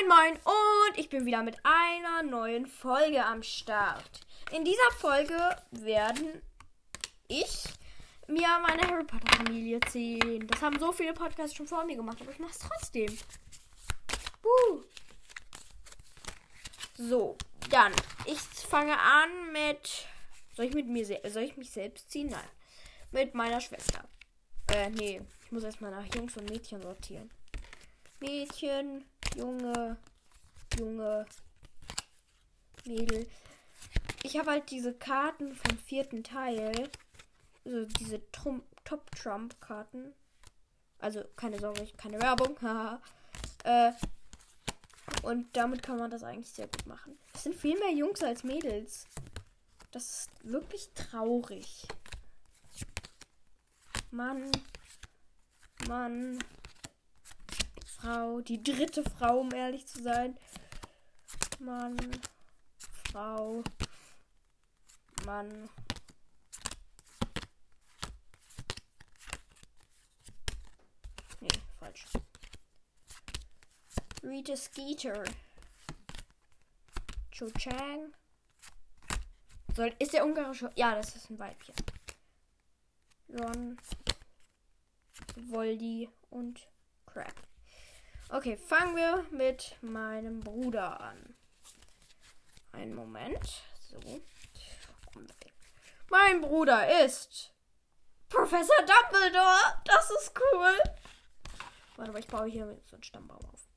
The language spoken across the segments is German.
Moin Moin und ich bin wieder mit einer neuen Folge am Start. In dieser Folge werden ich mir meine Harry Potter Familie ziehen. Das haben so viele Podcasts schon vor mir gemacht, aber ich mache es trotzdem. Uh. So, dann ich fange an mit soll ich mit mir soll ich mich selbst ziehen? Nein, mit meiner Schwester. Äh, nee, ich muss erstmal nach Jungs und Mädchen sortieren. Mädchen, Junge, Junge, Mädel. Ich habe halt diese Karten vom vierten Teil. Also diese Top-Trump-Karten. Also keine Sorge, keine Werbung. äh, und damit kann man das eigentlich sehr gut machen. Es sind viel mehr Jungs als Mädels. Das ist wirklich traurig. Mann. Mann. Frau, die dritte Frau, um ehrlich zu sein. Mann, Frau, Mann. Nee, falsch. Rita Skeeter. Cho Chang. Soll, ist der ungarische. Ja, das ist ein Weibchen. Ron. Voldi und Crap. Okay, fangen wir mit meinem Bruder an. Einen Moment. So. Mein Bruder ist Professor Dumbledore. Das ist cool. Warte mal, ich baue hier so einen Stammbaum auf.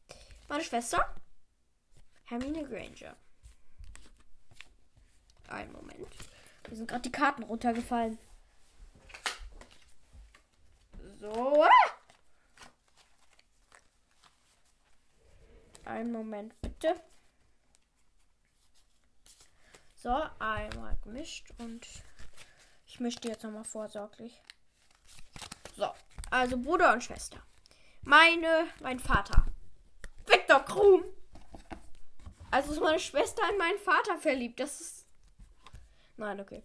Meine Schwester Hermine Granger. Einen Moment. Mir sind gerade die Karten runtergefallen. So. Einen Moment bitte. So, einmal gemischt und ich mische die jetzt nochmal vorsorglich. So, also Bruder und Schwester. Meine, mein Vater. Victor Krum. Also ist meine Schwester in meinen Vater verliebt. Das ist. Nein, okay.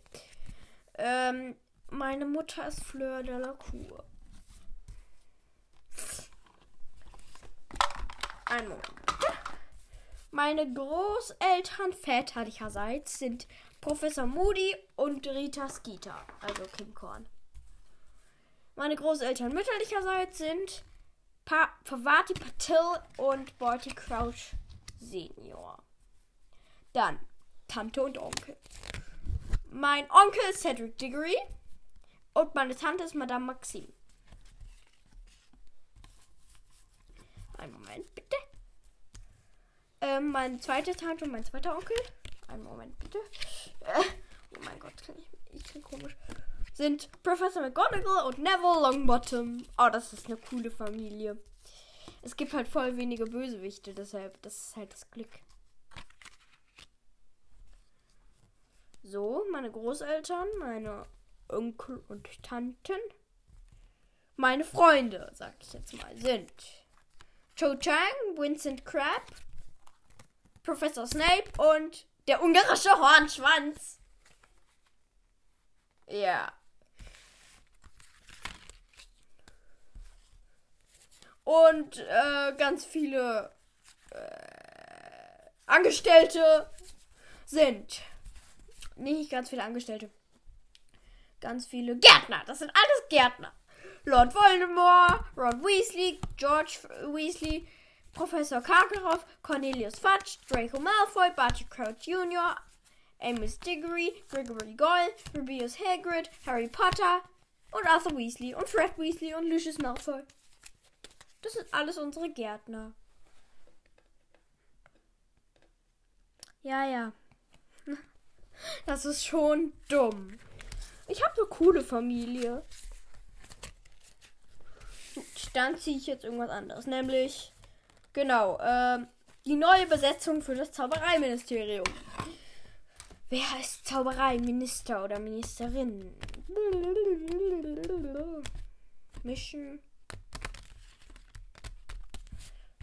Ähm, meine Mutter ist Fleur de la Cour. Ein Moment. Meine Großeltern väterlicherseits sind Professor Moody und Rita Skeeter, also Kim Korn. Meine Großeltern mütterlicherseits sind pa Pavati Patil und Barty Crouch Senior. Dann Tante und Onkel. Mein Onkel ist Cedric Diggory und meine Tante ist Madame Maxime. Einen Moment, bitte. Ähm, meine zweite Tante und mein zweiter Onkel. Einen Moment, bitte. Äh, oh mein Gott, ich, bin komisch. Sind Professor McGonagall und Neville Longbottom. Oh, das ist eine coole Familie. Es gibt halt voll wenige Bösewichte, deshalb, das ist halt das Glück. So, meine Großeltern, meine Onkel und Tanten, meine Freunde, sag ich jetzt mal, sind Cho Chang, Vincent Crab, Professor Snape und der ungarische Hornschwanz. Ja. Und äh, ganz viele äh, Angestellte sind. Nicht ganz viele Angestellte. Ganz viele Gärtner. Das sind alles Gärtner. Lord Voldemort, Ron Weasley, George Weasley, Professor Karkaroff, Cornelius Fudge, Draco Malfoy, Barty Crouch Jr., Amos Diggory, Gregory Goyle, Rubius Hagrid, Harry Potter und Arthur Weasley und Fred Weasley und Lucius Malfoy. Das sind alles unsere Gärtner. Ja, ja. Das ist schon dumm. Ich habe eine coole Familie. Gut, dann ziehe ich jetzt irgendwas anderes. Nämlich, genau, äh, die neue Besetzung für das Zaubereiministerium. Wer heißt Zaubereiminister oder Ministerin? Mischen.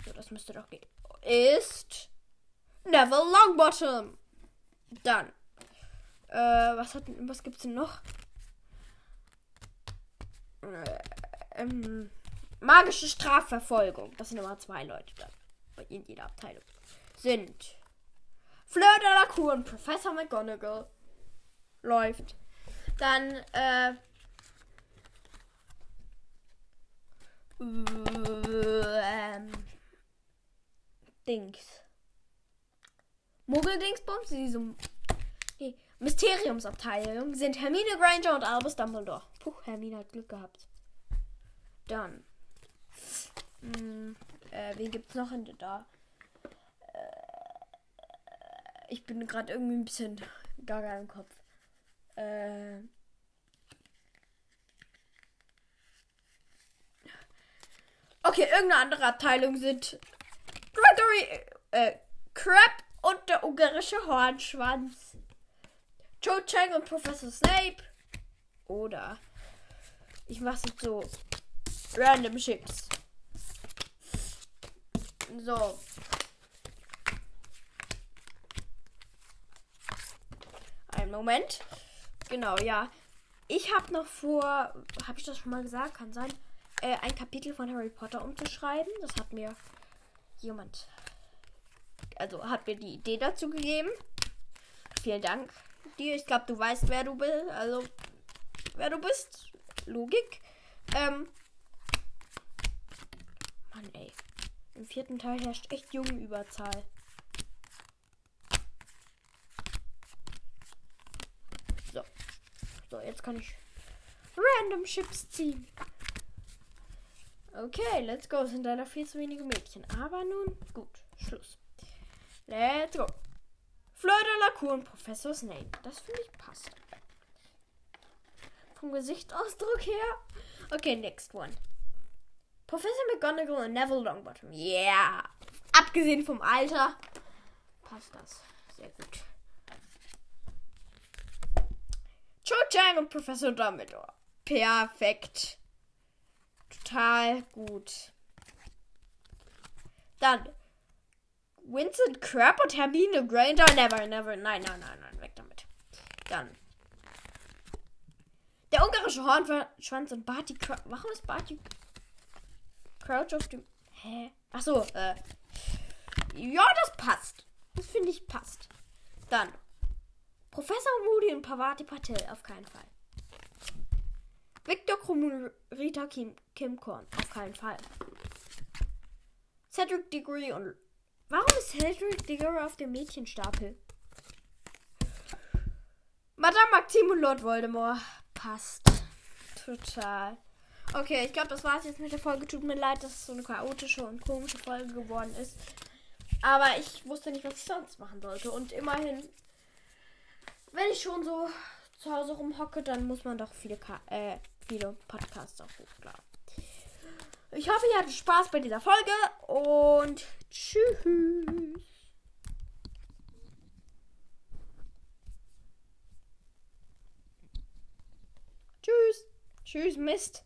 So, das müsste doch gehen. Ist Neville Longbottom. Dann. Äh, was hat was gibt's denn noch? Äh, ähm, magische Strafverfolgung. Das sind immer zwei Leute dann. in jeder Abteilung sind Fleur de la Cour und Professor McGonagall. Läuft. Dann, äh, ähm, Dings. Muggel-Dingsbums, diese die Mysteriumsabteilung sind Hermine Granger und Albus Dumbledore. Puh, Hermine hat Glück gehabt. Dann. Hm, äh, wen gibt's noch in da? Äh, ich bin gerade irgendwie ein bisschen gaga im Kopf. Äh. Okay, irgendeine andere Abteilung sind Gregory, äh, Crab und der ungarische Hornschwanz. Joe Chang und Professor Snape. Oder ich mache es so random Chips. So. Ein Moment. Genau, ja. Ich habe noch vor, habe ich das schon mal gesagt? Kann sein, äh, ein Kapitel von Harry Potter umzuschreiben. Das hat mir jemand, also hat mir die Idee dazu gegeben. Vielen Dank dir. Ich glaube, du weißt, wer du bist. Also, wer du bist. Logik. Ähm. Mann, ey. Im vierten Teil herrscht echt Jungenüberzahl. So. So, jetzt kann ich random Chips ziehen. Okay, let's go. Es sind leider viel zu wenige Mädchen. Aber nun, gut. Schluss. Let's go. Fleur de la Cour und Professor Snape. Das finde ich passt. Vom Gesichtsausdruck her. Okay, next one. Professor McGonagall und Neville Longbottom. Yeah. Abgesehen vom Alter passt das. Sehr gut. Cho Chang und Professor Dumbledore. Perfekt. Total gut. Dann Vincent Crab und Hermine Granger. Never, never. Nein, nein, nein, nein. Weg damit. Dann. Der ungarische Hornschwanz und Barty Crouch. Warum ist Barty Crouch auf dem. Hä? Achso, äh. Ja, das passt. Das finde ich passt. Dann. Professor Moody und Pavati Patel. Auf keinen Fall. Victor Krumm Rita Kim, Kim Korn. Auf keinen Fall. Cedric Degree und Warum ist Cedric Diggory auf dem Mädchenstapel? Madame Maxim und Lord Voldemort. Passt. Total. Okay, ich glaube, das war es jetzt mit der Folge. Tut mir leid, dass es so eine chaotische und komische Folge geworden ist. Aber ich wusste nicht, was ich sonst machen sollte. Und immerhin, wenn ich schon so zu Hause rumhocke, dann muss man doch viele, Ka äh, viele Podcasts auch hochladen. Ich hoffe, ihr hattet Spaß bei dieser Folge und tschüss. Tschüss. Tschüss, Mist.